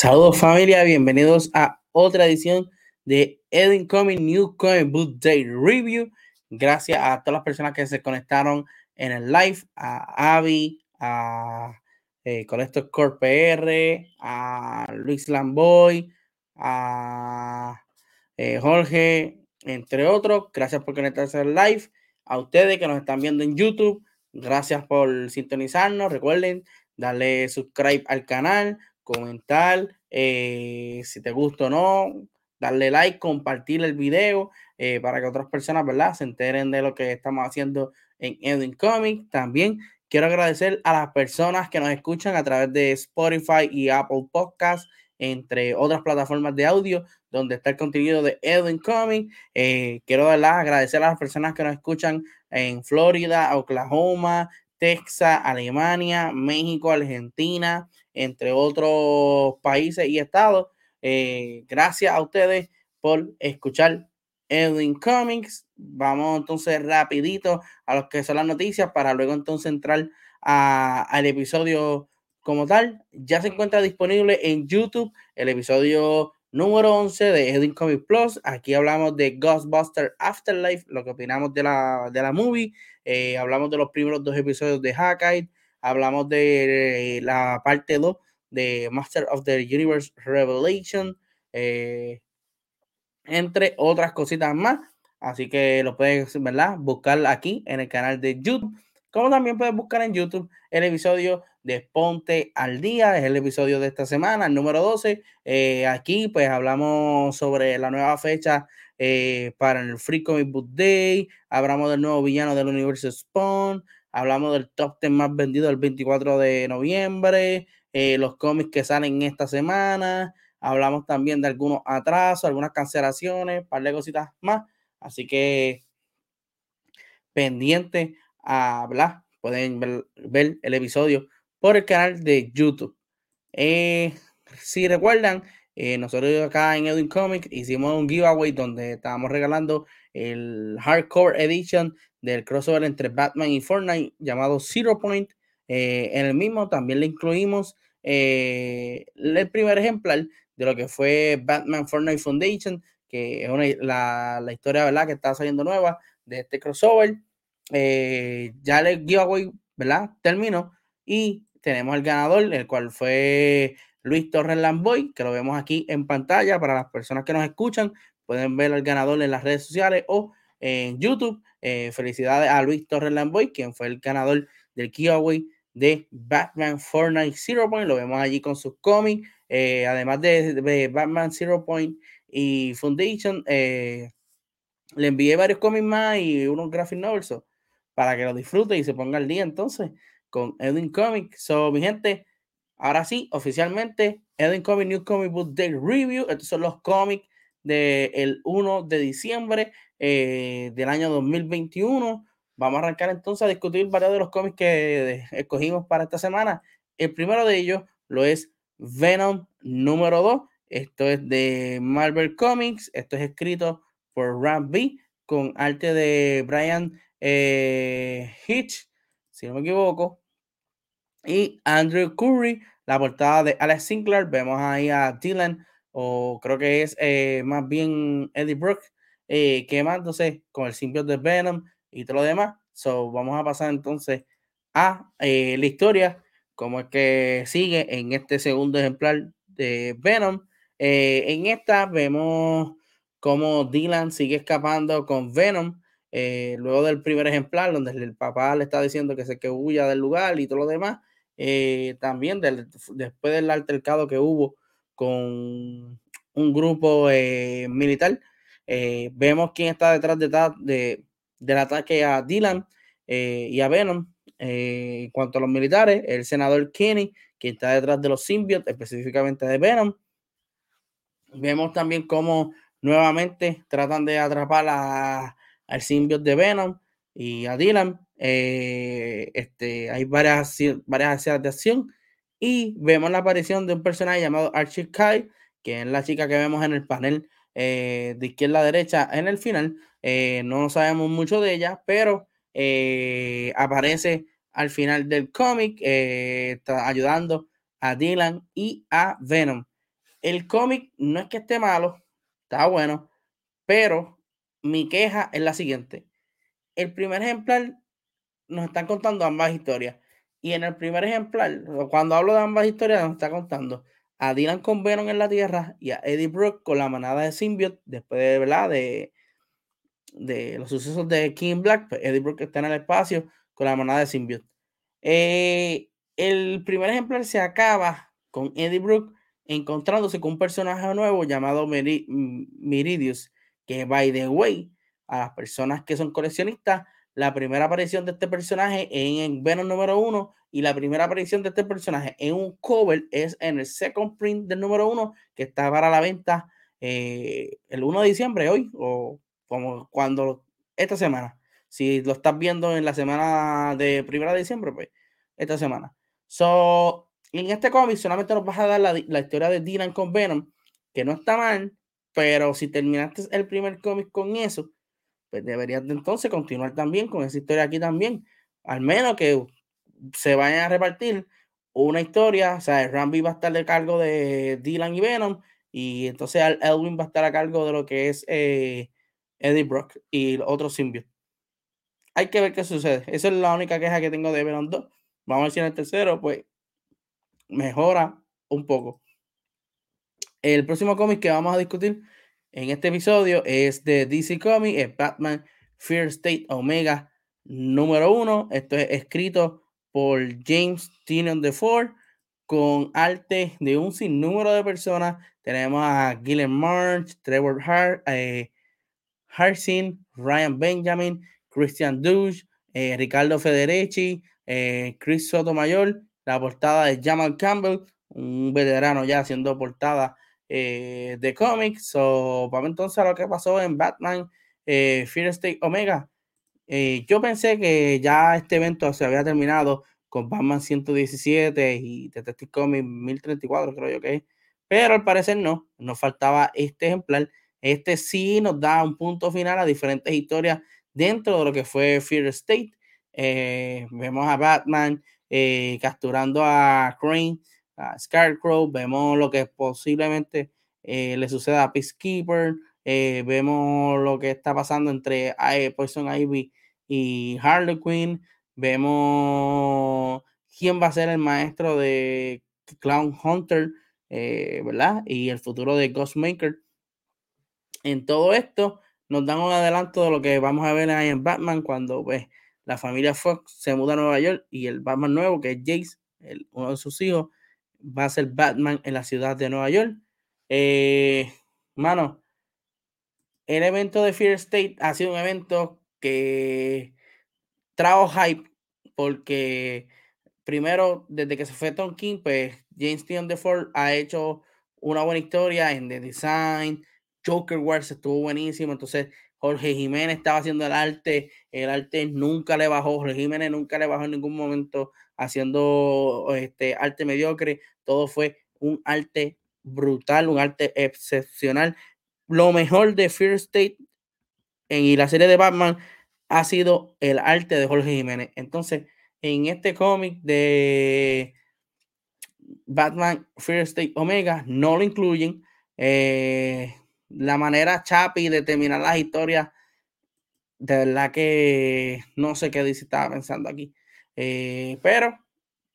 Saludos familia, bienvenidos a otra edición de Edwin Comic New Comic Book Day Review. Gracias a todas las personas que se conectaron en el live, a Avi, a eh, Colector Core PR, a Luis Lamboy, a eh, Jorge, entre otros. Gracias por conectarse al live. A ustedes que nos están viendo en YouTube, gracias por sintonizarnos. Recuerden darle subscribe al canal, comentar eh, si te gusta o no, darle like, compartir el video eh, para que otras personas, ¿verdad? Se enteren de lo que estamos haciendo en Edwin Comics. También quiero agradecer a las personas que nos escuchan a través de Spotify y Apple Podcasts, entre otras plataformas de audio, donde está el contenido de Edwin Comics. Eh, quiero ¿verdad? agradecer a las personas que nos escuchan en Florida, Oklahoma, Texas, Alemania, México, Argentina, entre otros países y estados. Eh, gracias a ustedes por escuchar Edwin Comics. Vamos entonces rapidito a lo que son las noticias para luego entonces entrar al episodio como tal. Ya se encuentra disponible en YouTube el episodio número 11 de Edwin Comics Plus. Aquí hablamos de Ghostbuster Afterlife, lo que opinamos de la, de la movie. Eh, hablamos de los primeros dos episodios de Hackeye. Hablamos de la parte 2 de Master of the Universe Revelation, eh, entre otras cositas más. Así que lo puedes, ¿verdad? Buscar aquí en el canal de YouTube. Como también puedes buscar en YouTube el episodio de Ponte al Día, es el episodio de esta semana, el número 12. Eh, aquí pues hablamos sobre la nueva fecha eh, para el Free Comic Book Day, hablamos del nuevo villano del universo Spawn, hablamos del top 10 más vendido el 24 de noviembre, eh, los cómics que salen esta semana. Hablamos también de algunos atrasos, algunas cancelaciones, un par de cositas más. Así que pendiente a hablar. Pueden ver, el episodio por el canal de YouTube. Eh, si recuerdan, eh, nosotros acá en Edwin Comics hicimos un giveaway donde estábamos regalando el hardcore edition del crossover entre Batman y Fortnite llamado Zero Point. Eh, en el mismo también le incluimos eh, el primer ejemplar de lo que fue Batman Fortnite Foundation, que es la, historia ¿verdad? que está saliendo nueva de este crossover. Eh, ya el giveaway ¿verdad? terminó y tenemos el ganador, el cual fue Luis Torres Lamboy, que lo vemos aquí en pantalla para las personas que nos escuchan. Pueden ver al ganador en las redes sociales o en YouTube. felicidades a Luis Torres Lamboy, quien fue el ganador del giveaway de Batman Fortnite Zero Point. Lo vemos allí con sus cómics. Eh, además de, Batman Zero Point y Foundation, eh, le envié varios cómics más y unos graphic novels para que lo disfrute y se ponga al día entonces con Edwin Comics. So, mi gente, ahora sí, oficialmente, Edwin Comics New Comic Book Day Review. Estos son los cómics del 1 de diciembre eh, del año 2021. Vamos a arrancar entonces a discutir varios de los cómics que escogimos para esta semana. El primero de ellos lo es Venom número 2. Esto es de Marvel Comics. Esto es escrito por Ram B con arte de Brian eh, Hitch, si no me equivoco. Y Andrew Curry, la portada de Alex Sinclair. Vemos ahí a Dylan, o creo que es eh, más bien Eddie Brooke, eh, quemándose con el simbionte de Venom y todo lo demás. So, vamos a pasar entonces a eh, la historia, como es que sigue en este segundo ejemplar de Venom. Eh, en esta vemos cómo Dylan sigue escapando con Venom. Luego del primer ejemplar, donde el papá le está diciendo que se que huya del lugar y todo lo demás. también después del altercado que hubo con un grupo militar, vemos quién está detrás de, de, del ataque a Dylan eh, y a Venom. Eh, en cuanto a los militares, el senador Kenny, que está detrás de los symbiotes, específicamente de Venom. Vemos también cómo nuevamente tratan de atrapar a, al symbiote de Venom y a Dylan. Eh, este, hay varias, varias escenas de acción y vemos la aparición de un personaje llamado Archie Kai, que es la chica que vemos en el panel de izquierda a derecha en el final, eh, no sabemos mucho de ella, pero eh, aparece al final del cómic, eh, ayudando a Dylan y a Venom. El cómic no es que esté malo, está bueno, pero mi queja es la siguiente. El primer ejemplar nos están contando ambas historias. Y en el primer ejemplar, cuando hablo de ambas historias, nos está contando a Dylan con Venom en la Tierra y a Eddie Brooke con la manada de Symbiote después de, ¿verdad? de, de los sucesos de King Black. Pues Eddie Brooke está en el espacio con la manada de Symbiote. Eh, el primer ejemplar se acaba con Eddie Brooke encontrándose con un personaje nuevo llamado Miridius, que by the way, a las personas que son coleccionistas, la primera aparición de este personaje en Venom número uno y la primera aparición de este personaje en un cover es en el second print del número uno que está para la venta eh, el 1 de diciembre hoy o como cuando esta semana. Si lo estás viendo en la semana de primera de diciembre, pues esta semana. So, en este cómic solamente nos vas a dar la, la historia de Dylan con Venom, que no está mal, pero si terminaste el primer cómic con eso, pues deberías de entonces continuar también con esa historia aquí también. Al menos que se vayan a repartir una historia, o sea, Rambi va a estar de cargo de Dylan y Venom, y entonces Elwin va a estar a cargo de lo que es eh, Eddie Brock y otros symbiote. Hay que ver qué sucede. Esa es la única queja que tengo de Venom 2. Vamos a ver si en el tercero, pues, mejora un poco. El próximo cómic que vamos a discutir en este episodio es de DC Comics, Batman Fear State Omega número uno. Esto es escrito por James Tynion Ford con arte de un sinnúmero de personas. Tenemos a Gillian March, Trevor Hart, eh, Ryan Benjamin, Christian Douche, eh, Ricardo Federici, eh, Chris Sotomayor, la portada de Jamal Campbell, un veterano ya haciendo portada eh, de cómics. So, vamos entonces a lo que pasó en Batman eh, Fear State Omega. Eh, yo pensé que ya este evento se había terminado con Batman 117 y Detective Comics 1034, creo yo que es. Pero al parecer no, nos faltaba este ejemplar. Este sí nos da un punto final a diferentes historias dentro de lo que fue Fear State. vemos a Batman capturando a Crane Scarecrow, vemos lo que posiblemente eh, le suceda a Peacekeeper, eh, vemos lo que está pasando entre eh, Poison Ivy y Harley Quinn, vemos quién va a ser el maestro de Clown Hunter, ¿verdad? Y el futuro de Ghostmaker. En todo esto nos dan un adelanto de lo que vamos a ver ahí en Batman cuando pues, la familia Fox se muda a Nueva York y el Batman nuevo, que es Jace, uno de sus hijos, va a ser Batman en la ciudad de Nueva York. Eh, mano, el evento de Fear State ha sido un evento que trajo hype porque primero, desde que se fue Tom King, pues James Tion Ford ha hecho una buena historia en The Design, Joker Wars estuvo buenísimo, entonces Jorge Jiménez estaba haciendo el arte, el arte nunca le bajó, Jorge Jiménez nunca le bajó en ningún momento haciendo este arte mediocre, todo fue un arte brutal, un arte excepcional. Lo mejor de Fear State en, y la serie de Batman ha sido el arte de Jorge Jiménez. Entonces, en este cómic de Batman Fear State Omega no lo incluyen. Eh, la manera chapi de terminar las historias, de verdad que no sé qué dice, estaba pensando aquí. Eh, pero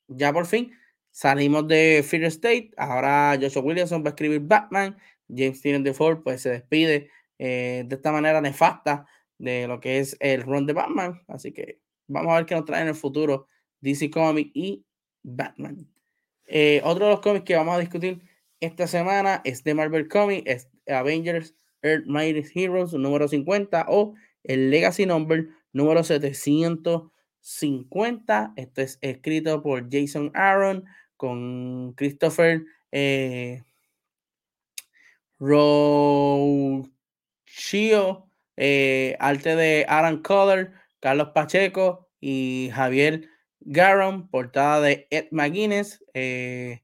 ya por fin salimos de Fear State. Ahora Joshua Williamson va a escribir Batman. James Steven Ford pues se despide eh, de esta manera nefasta de lo que es el run de Batman. Así que vamos a ver qué nos trae en el futuro DC Comics y Batman. Eh, otro de los cómics que vamos a discutir esta semana es de Marvel Comics, Avengers Earth Mighty Heroes número 50 o el Legacy Number número 750. Esto es escrito por Jason Aaron con Christopher eh, eh, arte de Aaron Color, Carlos Pacheco y Javier Garon, portada de Ed McGuinness. Eh,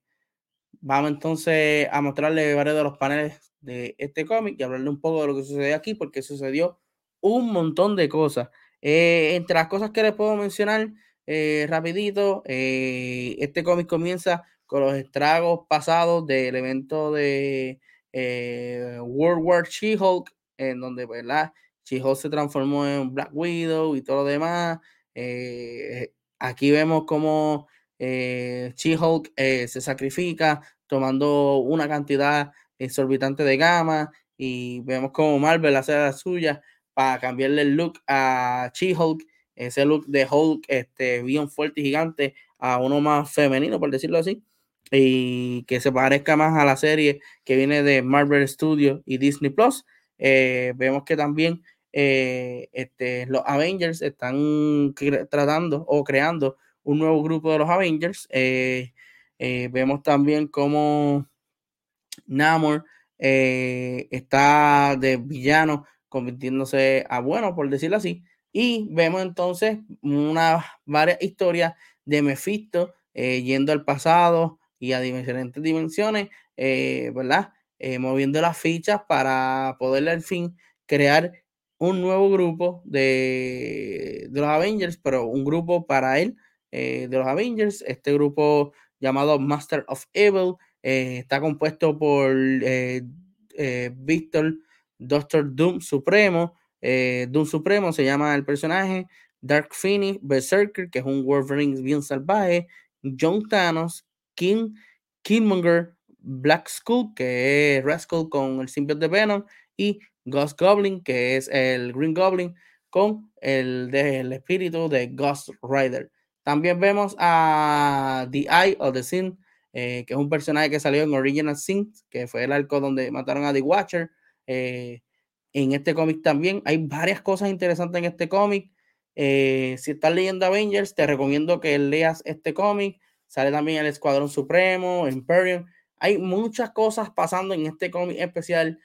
vamos entonces a mostrarle varios de los paneles de este cómic y hablarle un poco de lo que sucedió aquí, porque sucedió un montón de cosas. Eh, entre las cosas que les puedo mencionar eh, rapidito, eh, este cómic comienza con los estragos pasados del evento de World War She-Hulk, en donde, ¿verdad? She-Hulk se transformó en Black Widow y todo lo demás. Aquí vemos cómo eh, She-Hulk se sacrifica tomando una cantidad exorbitante de gama y vemos cómo Marvel hace la suya para cambiarle el look a She-Hulk, ese look de Hulk este, bien fuerte y gigante, a uno más femenino, por decirlo así, y que se parezca más a la serie que viene de Marvel Studios y Disney Plus. Eh, vemos que también eh, este, los Avengers están tratando o creando un nuevo grupo de los Avengers. Eh, vemos también cómo Namor está de villano convirtiéndose a bueno, por decirlo así. Y vemos entonces una varias historias de Mephisto yendo al pasado y a diferentes dimensiones, ¿verdad? moviendo las fichas para poder al fin crear un nuevo grupo de, los Avengers, pero un grupo para él eh, de los Avengers. Este grupo llamado Master of Evil eh, está compuesto por eh, Victor, Doctor Doom Supremo. Doom Supremo se llama el personaje. Dark Phoenix, Berserker, que es un Wolverine bien salvaje. John Thanos, King, Killmonger, Black Skull, que es Rascal con el simbionte de Venom. Y Ghost Goblin, que es el Green Goblin, con el del espíritu de Ghost Rider. También vemos a The Eye of the Sin, eh, que es un personaje que salió en Original Sin, que fue el arco donde mataron a The Watcher. Eh, en este cómic también hay varias cosas interesantes en este cómic. Eh, si estás leyendo Avengers, te recomiendo que leas este cómic. Sale también el Escuadrón Supremo, Imperium. Hay muchas cosas pasando en este cómic especial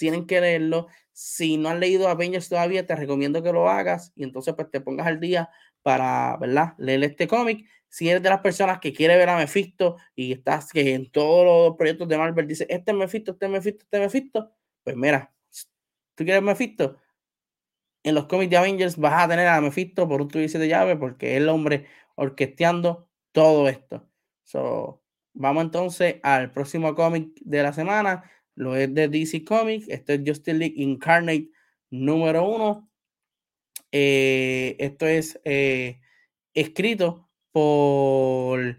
tienen que leerlo. Si no has leído Avengers todavía, te recomiendo que lo hagas y entonces pues te pongas al día para, ¿verdad? Leer este cómic. Si eres de las personas que quiere ver a Mephisto y estás que en todos los proyectos de Marvel dice, este es Mephisto, este es Mephisto, este es Mephisto, pues mira, tú quieres Mephisto, en los cómics de Avengers vas a tener a Mephisto por un tubo de llave porque es el hombre orquesteando todo esto. So, vamos entonces al próximo cómic de la semana lo es de DC Comics. Esto es Justice League Incarnate número uno. Eh, esto es eh, escrito por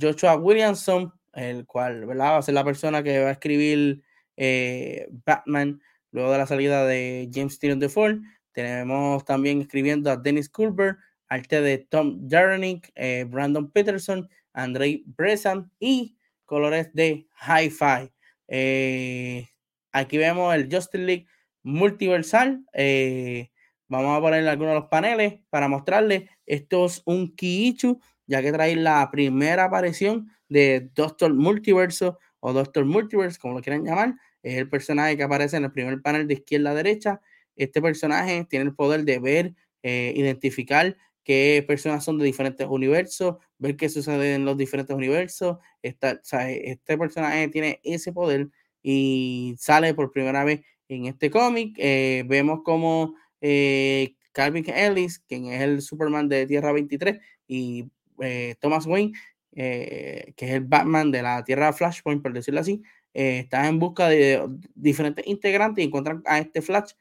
Joshua Williamson, el cual ¿verdad? va a ser la persona que va a escribir eh, Batman luego de la salida de James Tynion de Ford. Tenemos también escribiendo a Dennis Culver, arte de Tom Jarnick, Brandon Peterson, Andrei Bresan y colores de Hi-Fi. Eh, aquí vemos el Justice League multiversal. Eh, vamos a poner algunos de los paneles para mostrarles. Esto es un Kiichu, ya que trae la primera aparición de Doctor Multiverso o Doctor Multiverse, como lo quieran llamar. Es el personaje que aparece en el primer panel de izquierda a derecha. Este personaje tiene el poder de ver, eh, identificar qué personas son de diferentes universos, ver qué sucede en los diferentes universos. Esta, este personaje tiene ese poder y sale por primera vez en este cómic. Eh, vemos como eh, Calvin Ellis, quien es el Superman de Tierra 23, y eh, Thomas Wayne, que es el Batman de la Tierra Flashpoint, por decirlo así, están en busca de diferentes integrantes y encuentran a este Flash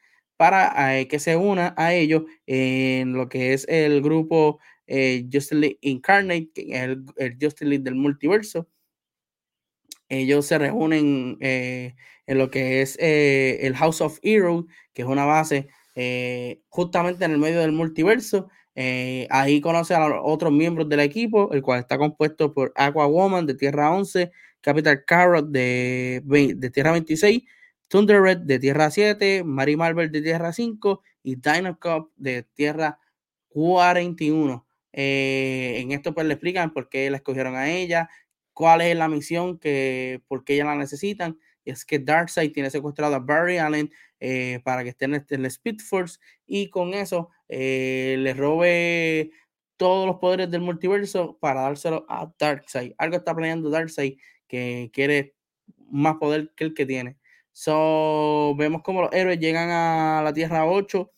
para eh, que se una a ellos en lo que es el grupo eh, Justice League Incarnate, que es el, Justice League del multiverso. Ellos se reúnen eh, en lo que es el House of Heroes, que es una base justamente en el medio del multiverso. ahí conoce a los otros miembros del equipo, el cual está compuesto por Aqua Woman de Tierra 11, Capital Carrot de, de Tierra 26, Thunder Red de Tierra 7, Mary Marvel de Tierra 5 y Dino de Tierra 41. Eh, en esto pues le explican por qué la escogieron a ella, cuál es la misión, que, por qué ella la necesitan. Y es que Darkseid tiene secuestrado a Barry Allen eh, para que esté en, el Speed Force y con eso eh, le robe todos los poderes del multiverso para dárselo a Darkseid. Algo está planeando Darkseid que quiere más poder que el que tiene. So, vemos como los héroes llegan a la Tierra 8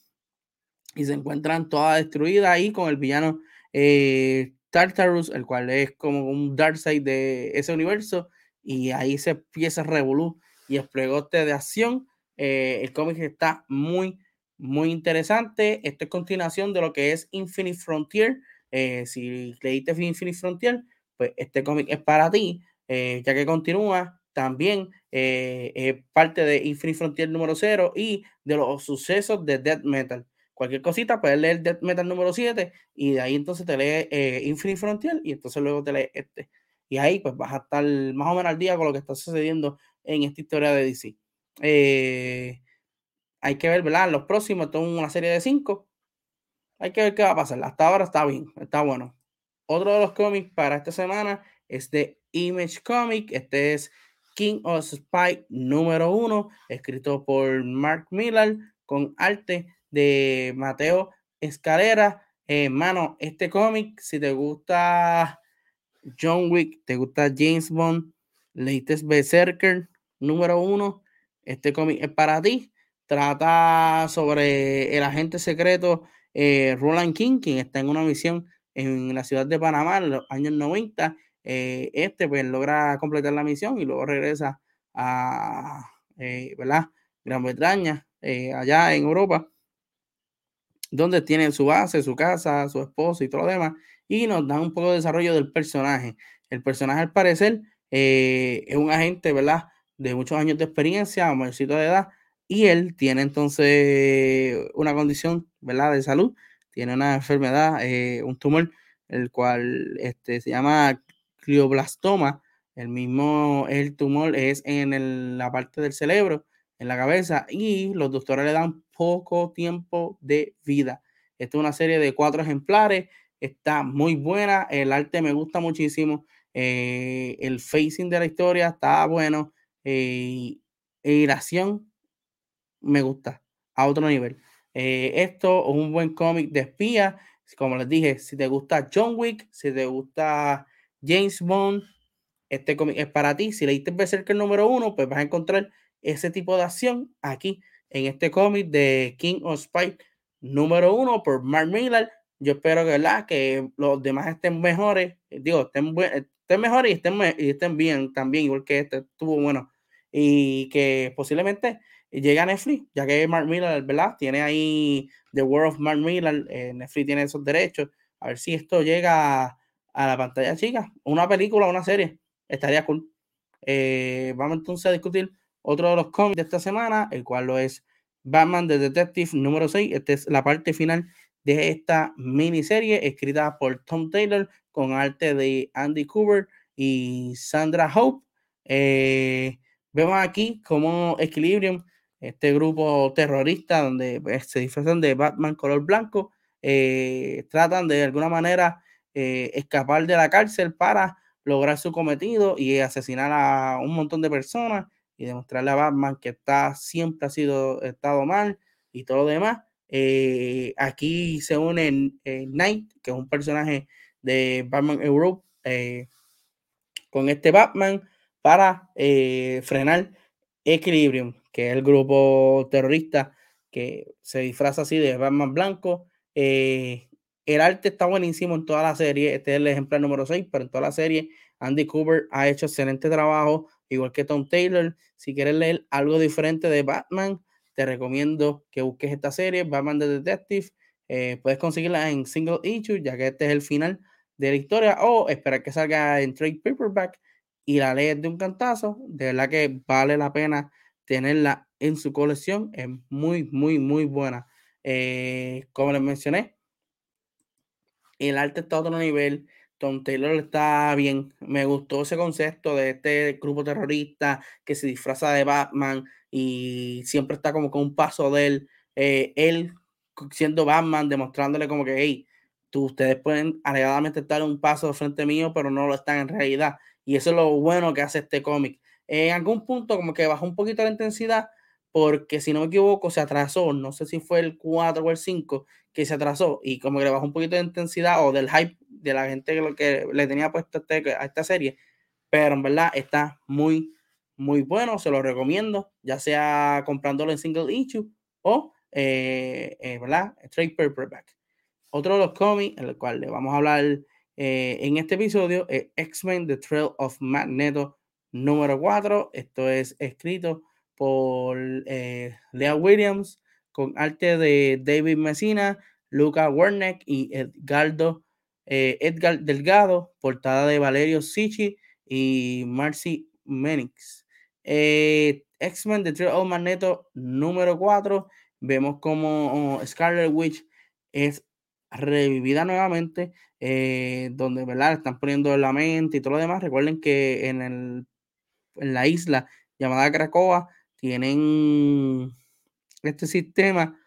y se encuentran todas destruidas ahí con el villano eh, Tartarus, el cual es como un Darkseid de ese universo, y ahí se empieza Revolu y el de acción. Eh, el cómic está muy, muy interesante. Esto es continuación de lo que es Infinite Frontier. Eh, si leíste Infinite Frontier, pues este cómic es para ti, eh, ya que continúa también es parte de Infinite Frontier número 0 y de los sucesos de Death Metal. Cualquier cosita, puedes leer Death Metal número 7 y de ahí entonces te lee Infinite Frontier y entonces luego te lee este. Y ahí pues vas a estar más o menos al día con lo que está sucediendo en esta historia de DC. Eh, hay que ver, ¿verdad? Los próximos, esto una serie de cinco. Hay que ver qué va a pasar. Hasta ahora está bien, está bueno. Otro de los cómics para esta semana es de Image Comic. Este es King of Spy número uno, escrito por Mark Miller con arte de Mateo Escalera. Eh, mano, este cómic, si te gusta John Wick, te gusta James Bond, leíste Berserker número uno, este cómic es para ti. Trata sobre el agente secreto eh, Roland King, quien está en una misión en la ciudad de Panamá en los años 90. Eh, este pues logra completar la misión y luego regresa a eh, ¿verdad? Gran Bretaña, allá en Europa, donde tiene su base, su casa, su esposo y todo lo demás. Y nos da un poco de desarrollo del personaje. El personaje, al parecer, es un agente, ¿verdad? De muchos años de experiencia, mayorcito de edad, y él tiene entonces una condición, ¿verdad? De salud, tiene una enfermedad, eh, un tumor, el cual este, se llama glioblastoma, el mismo, el tumor es en la parte del cerebro, en la cabeza, y los doctores le dan poco tiempo de vida. Esta es una serie de cuatro ejemplares, está muy buena, el arte me gusta muchísimo, eh, el facing de la historia está bueno, eh, acción me gusta a otro nivel. Eh, esto es un buen cómic de espía. Como les dije, si te gusta John Wick, si te gusta James Bond, este cómic es para ti. Si leíste Berserker número uno, pues vas a encontrar ese tipo de acción aquí en este cómic de King of Spike número uno por Mark Miller. Yo espero que, que los demás estén mejores, digo, estén, estén mejores y estén, y estén bien también, igual que este estuvo bueno y que posiblemente llegue a Netflix, ya que Mark Miller, ¿verdad? Tiene ahí The World of Mark Miller, eh, Netflix tiene esos derechos, a ver si esto llega a, la pantalla chica, una película, una serie, estaría cool. Eh, vamos entonces a discutir otro de los cómics de esta semana, el cual lo es Batman The Detective número 6. Esta es la parte final de esta miniserie escrita por Tom Taylor con arte de Andy Cooper y Sandra Hope. Eh, Vemos aquí cómo Equilibrium, este grupo terrorista donde pues, se disfrazan de Batman color blanco, eh, tratan de, alguna manera eh, escapar de la cárcel para lograr su cometido y asesinar a un montón de personas y demostrarle a Batman que está, siempre ha sido estado mal y todo lo demás. Eh, aquí se une Knight, que es un personaje de Batman Europe, con este Batman para eh, frenar Equilibrium, que es el grupo terrorista que se disfraza así de Batman blanco. Eh, el arte está buenísimo en toda la serie. Este es el ejemplar número 6, pero en toda la serie Andy Cooper ha hecho excelente trabajo, igual que Tom Taylor. Si quieres leer algo diferente de Batman, te recomiendo que busques esta serie, Batman the Detective. Eh, puedes conseguirla en single issue, ya que este es el final de la historia, o esperar que salga en trade paperback y la lees de un cantazo, de verdad que vale la pena tenerla en su colección. Es muy, muy, muy buena. Eh, como les mencioné, el arte está a otro nivel. Tom Taylor está bien. Me gustó ese concepto de este grupo terrorista que se disfraza de Batman y siempre está como con un paso de él. Eh, él siendo Batman, demostrándole como que, hey, tú, ustedes pueden alegadamente estar un paso frente mío, pero no lo están en realidad. Y eso es lo bueno que hace este cómic. En algún punto como que bajó un poquito la intensidad porque si no me equivoco se atrasó, no sé si fue el 4 o el 5 que se atrasó y como que le bajó un poquito de intensidad o del hype de la gente que, le tenía puesto este, a esta serie, pero en verdad está muy, muy bueno, se lo recomiendo, ya sea comprándolo en single issue o, eh, eh, ¿verdad? Straight paperback. Otro de los cómics, en el cual le vamos a hablar eh, en este episodio es X-Men The Trail of Magneto número 4. Esto es escrito por eh, Lea Williams con arte de David Messina, Luca Werneck y Edgardo, eh, Edgar Delgado, portada de Valerio Sichi y Marcy Menix. Eh, X-Men The Trail of Magneto número 4. Vemos como Scarlet Witch es revivida nuevamente, eh, donde ¿verdad? están poniendo la mente y todo lo demás. Recuerden que en, el, en la isla llamada Cracoa tienen este sistema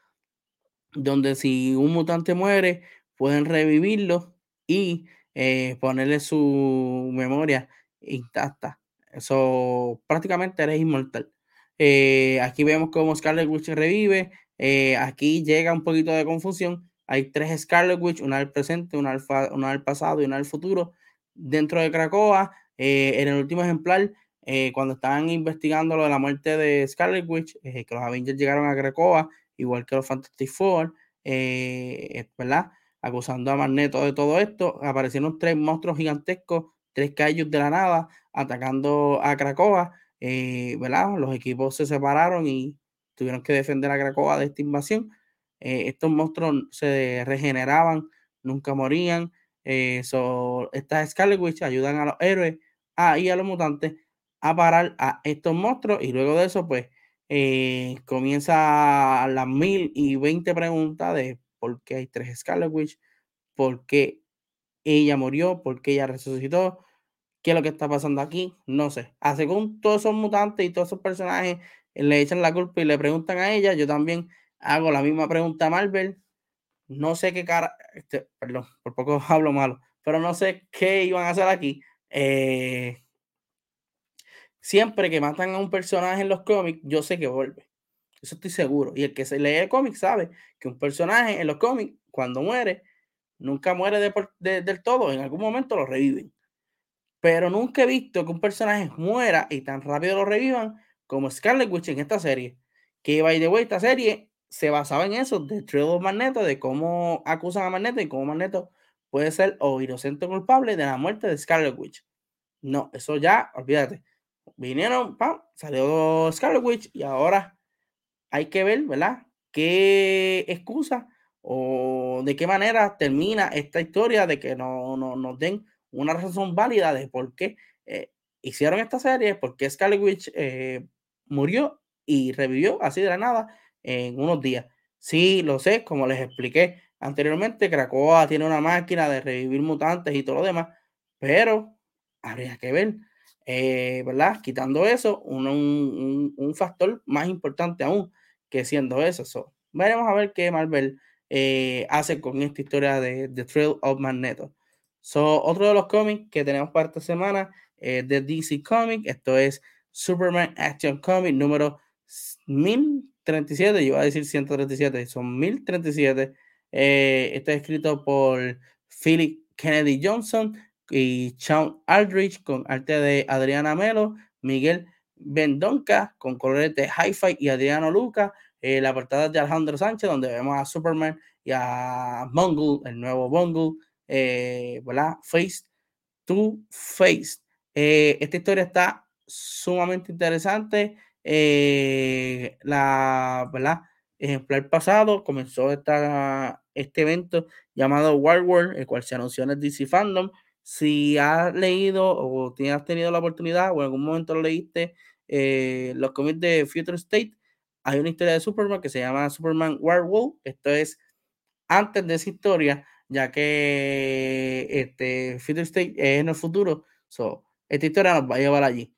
donde si un mutante muere, pueden revivirlo y eh, ponerle su memoria intacta. Eso prácticamente eres inmortal. Eh, aquí vemos cómo Scarlet Witch revive. aquí llega un poquito de confusión hay tres Scarlet Witch, una del presente, una del, pasado y una del futuro dentro de Krakoa. Eh, en el último ejemplar, eh, cuando estaban investigando lo de la muerte de Scarlet Witch, eh, que los Avengers llegaron a Krakoa, igual que los Fantastic Four, ¿verdad? Acusando a Magneto de todo esto, aparecieron tres monstruos gigantescos, tres callos de la nada, atacando a Krakoa, ¿verdad? Los equipos se separaron y tuvieron que defender a Krakoa de esta invasión. Eh, estos monstruos se regeneraban, nunca morían. Eh, estas Scarlet Witch ayudan a los héroes y a los mutantes a parar a estos monstruos. Y luego de eso, pues eh, comienza las mil y veinte preguntas de por qué hay tres Scarlet Witch, por qué ella murió, por qué ella resucitó, qué es lo que está pasando aquí, no sé. A ah, según todos esos mutantes y todos esos personajes le echan la culpa y le preguntan a ella, yo también hago la misma pregunta a Marvel. No sé qué cara, este, perdón, por poco hablo malo, pero no sé qué iban a hacer aquí. Eh, siempre que matan a un personaje en los cómics, yo sé que vuelve. Eso estoy seguro. Y el que se lee el cómic sabe que un personaje en los cómics, cuando muere, nunca muere del todo. En algún momento lo reviven. Pero nunca he visto que un personaje muera y tan rápido lo revivan como Scarlet Witch en esta serie. Que, by the way, esta serie se basaba en eso, de of Magneto, de cómo acusan a Magneto y cómo Magneto puede ser o inocente o culpable de la muerte de Scarlet Witch. No, eso ya, olvídate. Vinieron, pam, salió Scarlet Witch y ahora hay que ver, ¿verdad? ¿Qué excusa o de qué manera termina esta historia de que no, no nos den una razón válida de por qué eh, hicieron esta serie, por qué Scarlet Witch eh, murió y revivió así de la nada en unos días. Sí, lo sé, como les expliqué anteriormente, Krakoa tiene una máquina de revivir mutantes y todo lo demás, pero habría que ver, eh, ¿verdad? Quitando eso, un, factor más importante aún que siendo eso. veremos a ver qué Marvel eh, hace con esta historia de The Trail of Magneto. So, otro de los cómics que tenemos para esta semana es de DC Comics. Esto es Superman Action Comic número 1000 37, yo iba a decir 137, son 1037. Eh, está escrito por Philip Kennedy Johnson y Sean Aldrich con arte de Adriana Melo, Miguel Bendonca con colores de Hi-Fi y Adriano Luca. Eh, la portada de Alejandro Sánchez, donde vemos a Superman y a Bungle, el nuevo Bungle, eh, Face to Face. Eh, esta historia está sumamente interesante. Eh, la, ¿verdad? Ejemplar pasado comenzó esta, este evento llamado War World, el cual se anunció en el DC Fandom. Si has leído o has tenido la oportunidad o en algún momento lo leíste, eh, los cómics de Future State, hay una historia de Superman que se llama Superman War World. Esto es antes de esa historia, ya que este Future State es en el futuro. So, esta historia nos va a llevar allí.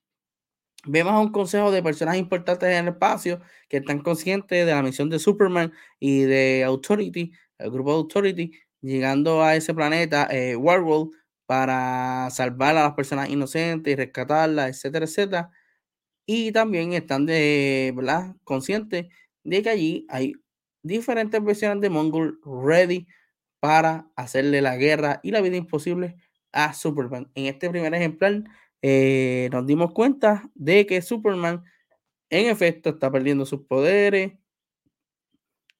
Vemos a un consejo de personas importantes en el espacio que están conscientes de la misión de Superman y de Authority, el grupo Authority, llegando a ese planeta, eh, Warworld, para salvar a las personas inocentes y rescatarlas, etcétera, etcétera. Y también están de, ¿verdad? conscientes de que allí hay diferentes versiones de Mongol ready para hacerle la guerra y la vida imposible a Superman. En este primer ejemplar eh, nos dimos cuenta de que Superman en efecto está perdiendo sus poderes,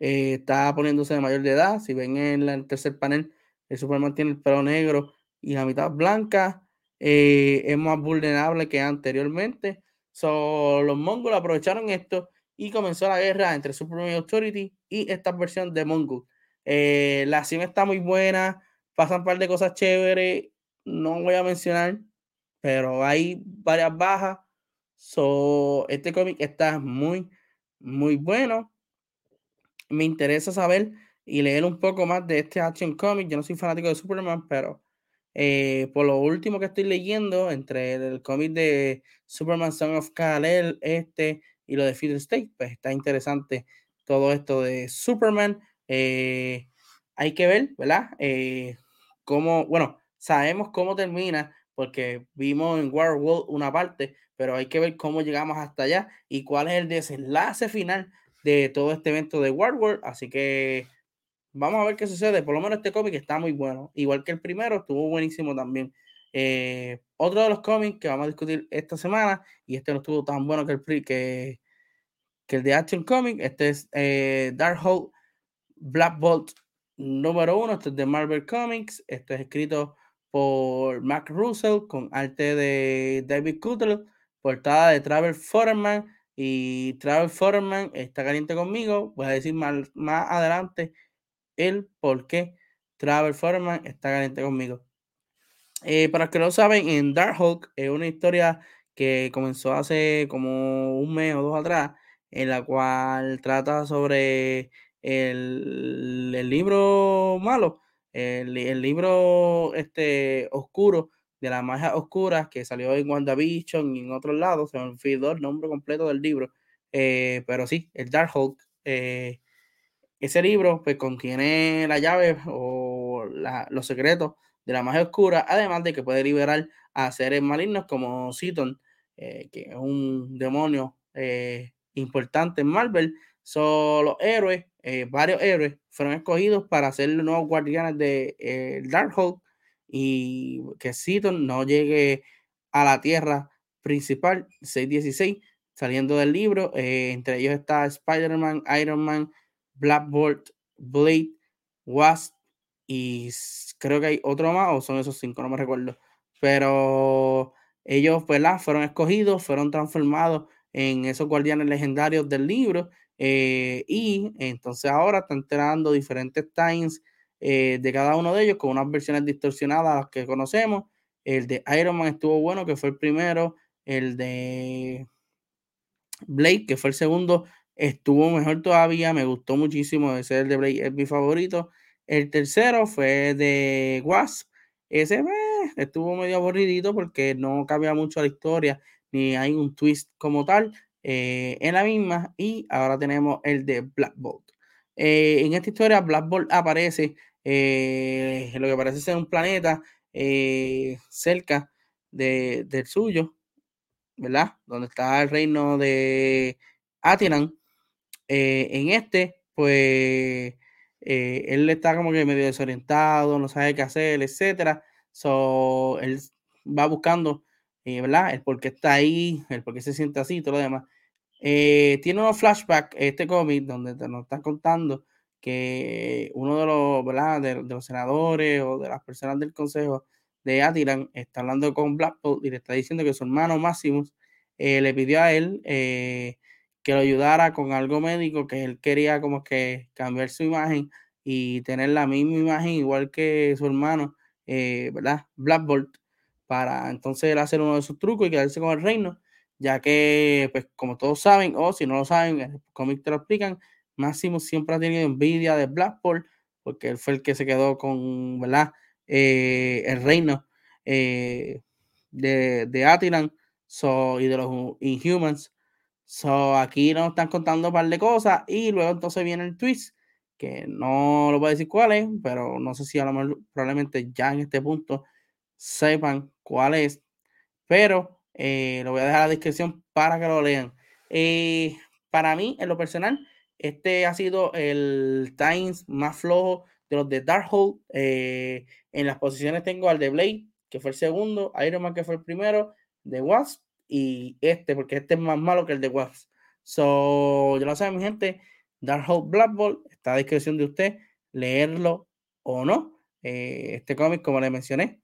eh, está poniéndose de mayor de edad. Si ven en el tercer panel, el Superman tiene el pelo negro y la mitad blanca. Eh, es más vulnerable que anteriormente. So, los mongols aprovecharon esto y comenzó la guerra entre Superman Authority y esta versión de Mongol. Eh, la acción está muy buena, pasan un par de cosas chéveres, no voy a mencionar, pero hay varias bajas. So, este cómic está muy, muy bueno. Me interesa saber y leer un poco más de este Action Comic. Yo no soy fanático de Superman, pero eh, por lo último que estoy leyendo, entre el cómic de Superman Son of Kal-El, este y lo de Feeder State, pues está interesante todo esto de Superman. Eh, hay que ver, ¿verdad? Eh, bueno, sabemos cómo termina, porque vimos en World una parte, pero hay que ver cómo llegamos hasta allá y cuál es el desenlace final de todo este evento de World Así que Vamos a ver qué sucede. Por lo menos este cómic está muy bueno. Igual que el primero, estuvo buenísimo también. Eh, otro de los cómics que vamos a discutir esta semana, y este no estuvo tan bueno que el, que, el de Action Comic, este es eh, Darkhold Black Bolt número uno. Este es de Marvel Comics. Esto es escrito por Mark Russell con arte de David Cutler, portada de Travel Foreman. Y Travel Foreman está caliente conmigo. Voy a decir más, más adelante el por qué Travel Foreman está caliente conmigo. Eh, para los que no saben, en Darkhawk es una historia que comenzó hace como un mes o dos atrás, en la cual trata sobre el, libro malo, el, libro este, oscuro de las magia oscuras que salió en WandaVision y en otros lados, se me olvidó el nombre completo del libro, eh, pero sí, el Darkhawk. Eh, ese libro pues contiene la llave o los secretos de la magia oscura, además de que puede liberar a seres malignos como Citon, eh, que es un demonio eh, importante en Marvel. Son los héroes, eh, varios héroes, fueron escogidos para ser los nuevos guardianes de Darkhold y que Citon no llegue a la Tierra principal 616, saliendo del libro. entre ellos está Spider-Man, Iron Man, Blackboard, Blade, Wasp y creo que hay otro más o son esos cinco, no me recuerdo. Pero ellos ¿verdad? fueron escogidos, fueron transformados en esos guardianes legendarios del libro eh, y entonces ahora están enterando diferentes times eh, de cada uno de ellos con unas versiones distorsionadas que conocemos. El de Iron Man estuvo bueno, que fue el primero. El de Blade, que fue el segundo, estuvo mejor todavía, me gustó muchísimo, ese el de Blade es mi favorito. El tercero fue de Wasp, ese eh, estuvo medio aburridito porque no cabía mucho la historia, ni hay un twist como tal eh, en la misma. Y ahora tenemos el de Black Bolt. Eh, en esta historia, Black Bolt aparece lo que parece ser un planeta cerca de, del suyo, ¿verdad? Donde está el reino de Atinan. Eh, en este, pues, eh, él está como que medio desorientado, no sabe qué hacer, etcétera. So, él va buscando, eh, ¿verdad? El por qué está ahí, el por qué se siente así, todo lo demás. tiene unos flashbacks, este cómic, donde nos están contando que uno de los, ¿verdad? De, los senadores o de las personas del consejo de Atilan está hablando con Blackpool y le está diciendo que su hermano Máximo le pidió a él que lo ayudara con algo médico, que él quería como que cambiar su imagen y tener la misma imagen igual que su hermano, eh, ¿verdad? Black Bolt, para entonces él hacer uno de sus trucos y quedarse con el reino, ya que, pues como todos saben, o si no lo saben, en el cómic te lo explican, Máximo siempre ha tenido envidia de Black Bolt, porque él fue el que se quedó con, ¿verdad? Eh, el reino eh, de, de Atilan so, y de los Inhumans. So, aquí nos están contando un par de cosas y luego entonces viene el twist, que no lo voy a decir cuál es, pero no sé si a lo mejor probablemente ya en este punto sepan cuál es, pero eh, lo voy a dejar a la descripción para que lo lean. Eh, para mí, en lo personal, este ha sido el Times más flojo de los de Darkhold. Eh, en las posiciones tengo al de Blade, que fue el segundo, Iron Man, que fue el primero, de Wasp y este, porque este es más malo que el de Wasp. So, ya lo saben, mi gente, Darkhold Black Ball está a discreción de usted leerlo o no. Eh, este cómic, como le mencioné,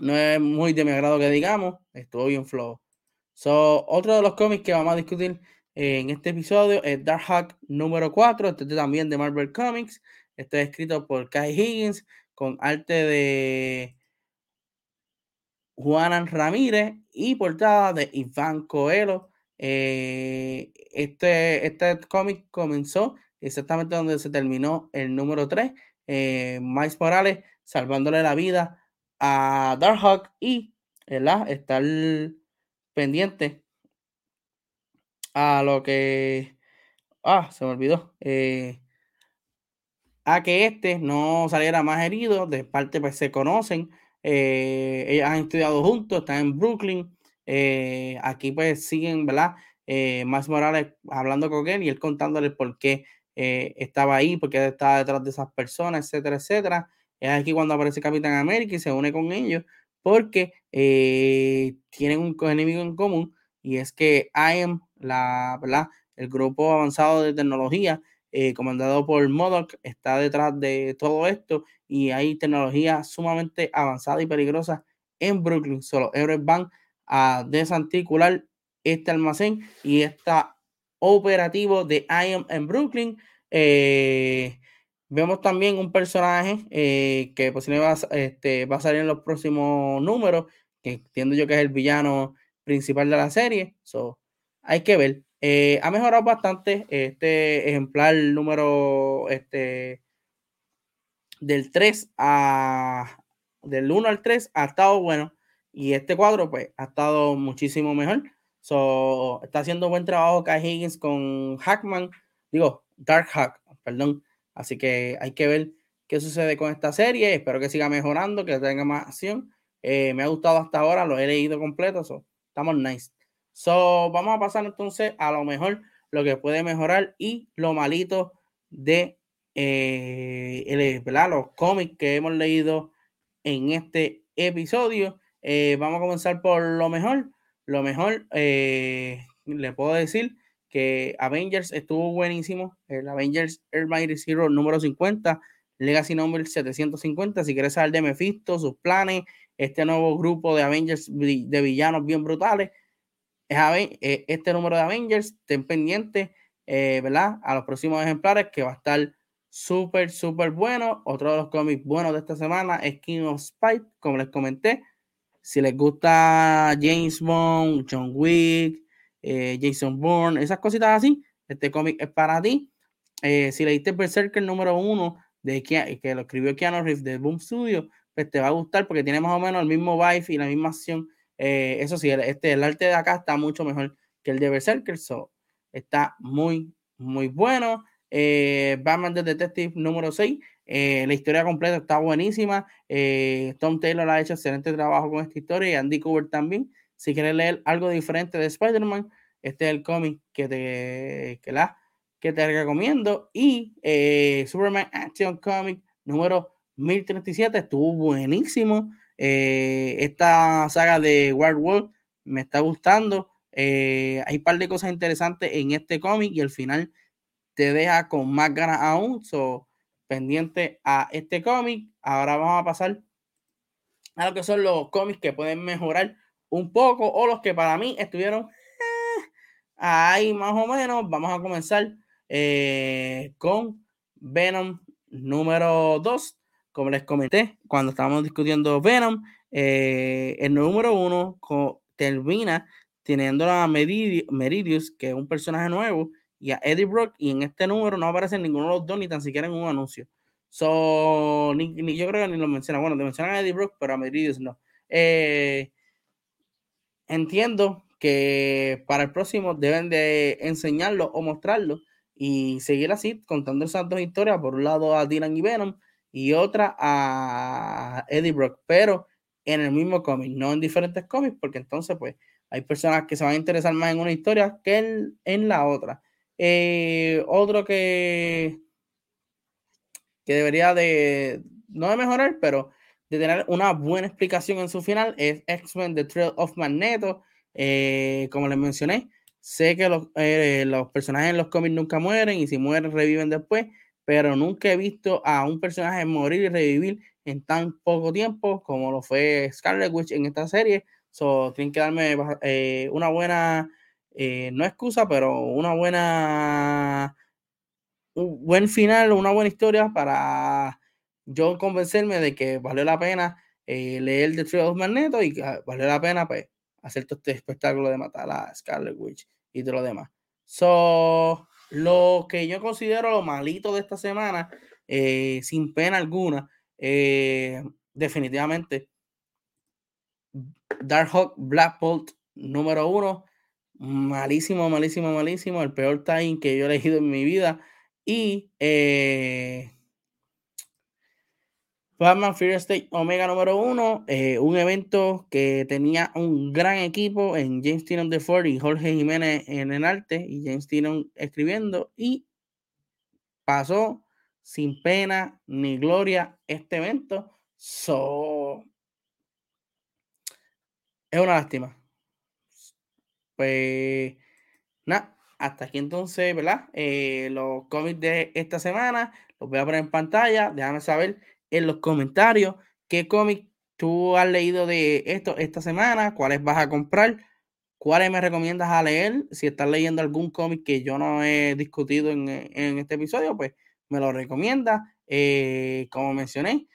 no es muy de mi agrado que digamos, estuvo bien flojo. So, otro de los cómics que vamos a discutir en este episodio es Dark Hawk número 4, este es también de Marvel Comics, este es escrito por Kai Higgins con arte de Juanan Ramírez y portada de Iván Coelho. Eh, este, este cómic comenzó exactamente donde se terminó el número 3, eh, Miles Morales salvándole la vida a Darkhawk y estar pendiente a lo que. Ah, se me olvidó. Eh, a que este no saliera más herido. De parte, pues se conocen. Eh, ellos han estudiado juntos, están en Brooklyn. Eh, aquí, pues siguen, ¿verdad? Más Morales hablando con él y él contándole por qué estaba ahí, por qué estaba detrás de esas personas, etcétera, etcétera. Es aquí cuando aparece Capitán América y se une con ellos porque tienen un enemigo en común y es que IAM, la, el grupo avanzado de tecnología eh, comandado por Modoc, está detrás de todo esto y hay tecnología sumamente avanzada y peligrosa en Brooklyn. Solo héroes van a desarticular este almacén y está operativo de IAM en Brooklyn. Eh, vemos también un personaje eh, que posiblemente va, a salir en los próximos números, que entiendo yo que es el villano principal de la serie. So, hay que ver. Eh, ha mejorado bastante este ejemplar número este, del 3 a del 1 al 3 ha estado bueno y este cuadro pues ha estado muchísimo mejor. So, está haciendo buen trabajo Kai Higgins con Hackman, digo, Dark Hack, perdón. Así que hay que ver qué sucede con esta serie. Espero que siga mejorando, que tenga más acción. Eh, me ha gustado hasta ahora, lo he leído completo. So, estamos nice. So, vamos a pasar entonces a lo mejor, lo que puede mejorar y lo malito de eh, los cómics que hemos leído en este episodio. Eh, vamos a comenzar por lo mejor. Lo mejor, le puedo decir que Avengers estuvo buenísimo. El Avengers Air Mighty Zero número 50, Legacy Number 750. Si quieres saber de Mephisto, sus planes, este nuevo grupo de Avengers de villanos bien brutales, eh, este número de Avengers, ten pendiente, eh, ¿verdad? A los próximos ejemplares que va a estar súper, súper bueno. Otro de los cómics buenos de esta semana es King of Spite, como les comenté. Si les gusta James Bond, John Wick, eh, Jason Bourne, esas cositas así, este cómic es para ti. si leíste Berserker número uno, de que, lo escribió Keanu Reeves de Boom Studio, pues te va a gustar porque tiene más o menos el mismo vibe y la misma acción eh, eso sí, el, este, el arte de acá está mucho mejor que el de Berserker, so, está muy, muy bueno. Eh, Batman the Detective número 6, eh, la historia completa está buenísima. Tom Taylor ha hecho excelente trabajo con esta historia y Andy Cooper también. Si quieres leer algo diferente de Spider-Man, este es el cómic que te, que la, que te recomiendo. Y Superman Action Comic número 1037 estuvo buenísimo. Eh, esta saga de World me está gustando. Eh, hay un par de cosas interesantes en este cómic y al final te deja con más ganas aún. So, pendiente a este cómic. Ahora vamos a pasar a lo que son los cómics que pueden mejorar un poco o los que para mí estuvieron eh, ahí más o menos. Vamos a comenzar con Venom número 2 como les comenté cuando estábamos discutiendo Venom, eh, el número uno termina teniendo a Meridius, que es un personaje nuevo, y a Eddie Brock, y en este número no aparece ninguno de los dos, ni tan siquiera en un anuncio. So, ni, yo creo que ni lo menciona. Bueno, te mencionan a Eddie Brock, pero a Meridius no. Eh, entiendo que para el próximo deben de enseñarlo o mostrarlo y seguir así contando esas dos historias. Por un lado a Dylan y Venom y otra a Eddie Brock, pero en el mismo cómic, no en diferentes cómics, porque entonces pues hay personas que se van a interesar más en una historia que en, la otra. Eh, otro que, que debería de, no de mejorar, pero de tener una buena explicación en su final es X-Men The Trail of Magneto. Eh, como les mencioné, sé que los, eh, los personajes en los cómics nunca mueren y si mueren reviven después, pero nunca he visto a un personaje morir y revivir en tan poco tiempo como lo fue Scarlet Witch en esta serie. So, tienen que darme eh, una buena, no excusa, pero una buena, un buen final, una buena historia para yo convencerme de que valió la pena eh, leer The Trio of Magneto y que valió la pena pues, hacer todo este espectáculo de matar a Scarlet Witch y de lo demás. So, lo que yo considero lo malito de esta semana, sin pena alguna, definitivamente Darkhawk Black Bolt número uno. Malísimo, malísimo, malísimo. El peor time que yo he elegido en mi vida. Y eh, Batman Fear State Omega número uno. Eh, un evento que tenía un gran equipo en James Tynion de Ford y Jorge Jiménez en el arte. Y James Tynion escribiendo. Y pasó sin pena ni gloria este evento. So, es una lástima. Pues nada, hasta aquí entonces, ¿verdad? Eh, los cómics de esta semana los voy a poner en pantalla. Déjame saber en los comentarios qué cómic tú has leído de esto esta semana, cuáles vas a comprar, cuáles me recomiendas a leer. Si estás leyendo algún cómic que yo no he discutido en, este episodio, pues me lo recomienda. Eh, como mencioné,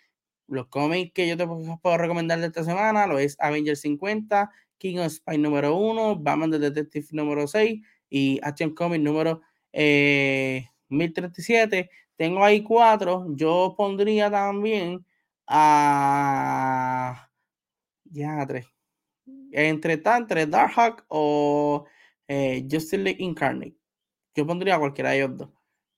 los cómics que yo te puedo recomendar de esta semana lo es Avengers 50, King of Spy número 1, Batman the Detective número 6 y Action Comics número 1037. Tengo ahí cuatro. Yo pondría también a. Ya, tres. Entre tanto, Darkhawk o eh, Justice League Incarnate. Yo pondría cualquiera de ellos dos.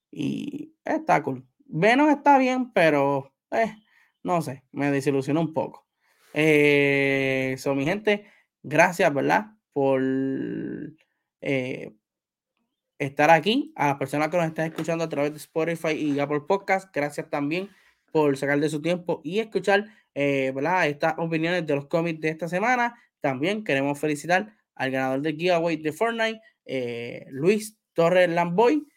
Y está cool. Venom está bien, pero. Eh, no sé, me desilusionó un poco. Eh, mi gente, gracias, ¿verdad? Por eh, estar aquí. A las personas que nos están escuchando a través de Spotify y Apple Podcast, gracias también por sacar de su tiempo y escuchar, eh. Estas opiniones de los cómics de esta semana. También queremos felicitar al ganador del giveaway de Fortnite, eh, Luis Torres Lamboy.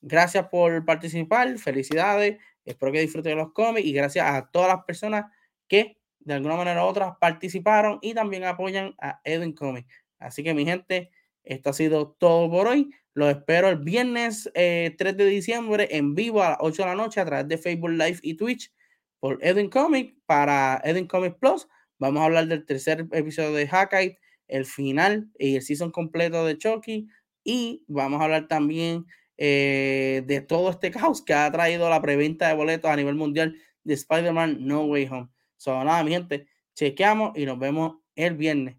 Gracias por participar, felicidades. Espero que disfruten los cómics y gracias a todas las personas que de alguna manera u otra participaron y también apoyan a Edwin Comics. Así que mi gente, esto ha sido todo por hoy. Los espero el viernes 3 eh, de diciembre en vivo a las 8 de la noche a través de Facebook Live y Twitch por Edwin Comics para Edwin Comics Plus. Vamos a hablar del tercer episodio de Hackite, el final y el season completo de Chucky. Y vamos a hablar también eh, de todo este caos que ha traído la preventa de boletos a nivel mundial de Spider-Man No Way Home. So, nada, mi gente, chequeamos y nos vemos el viernes.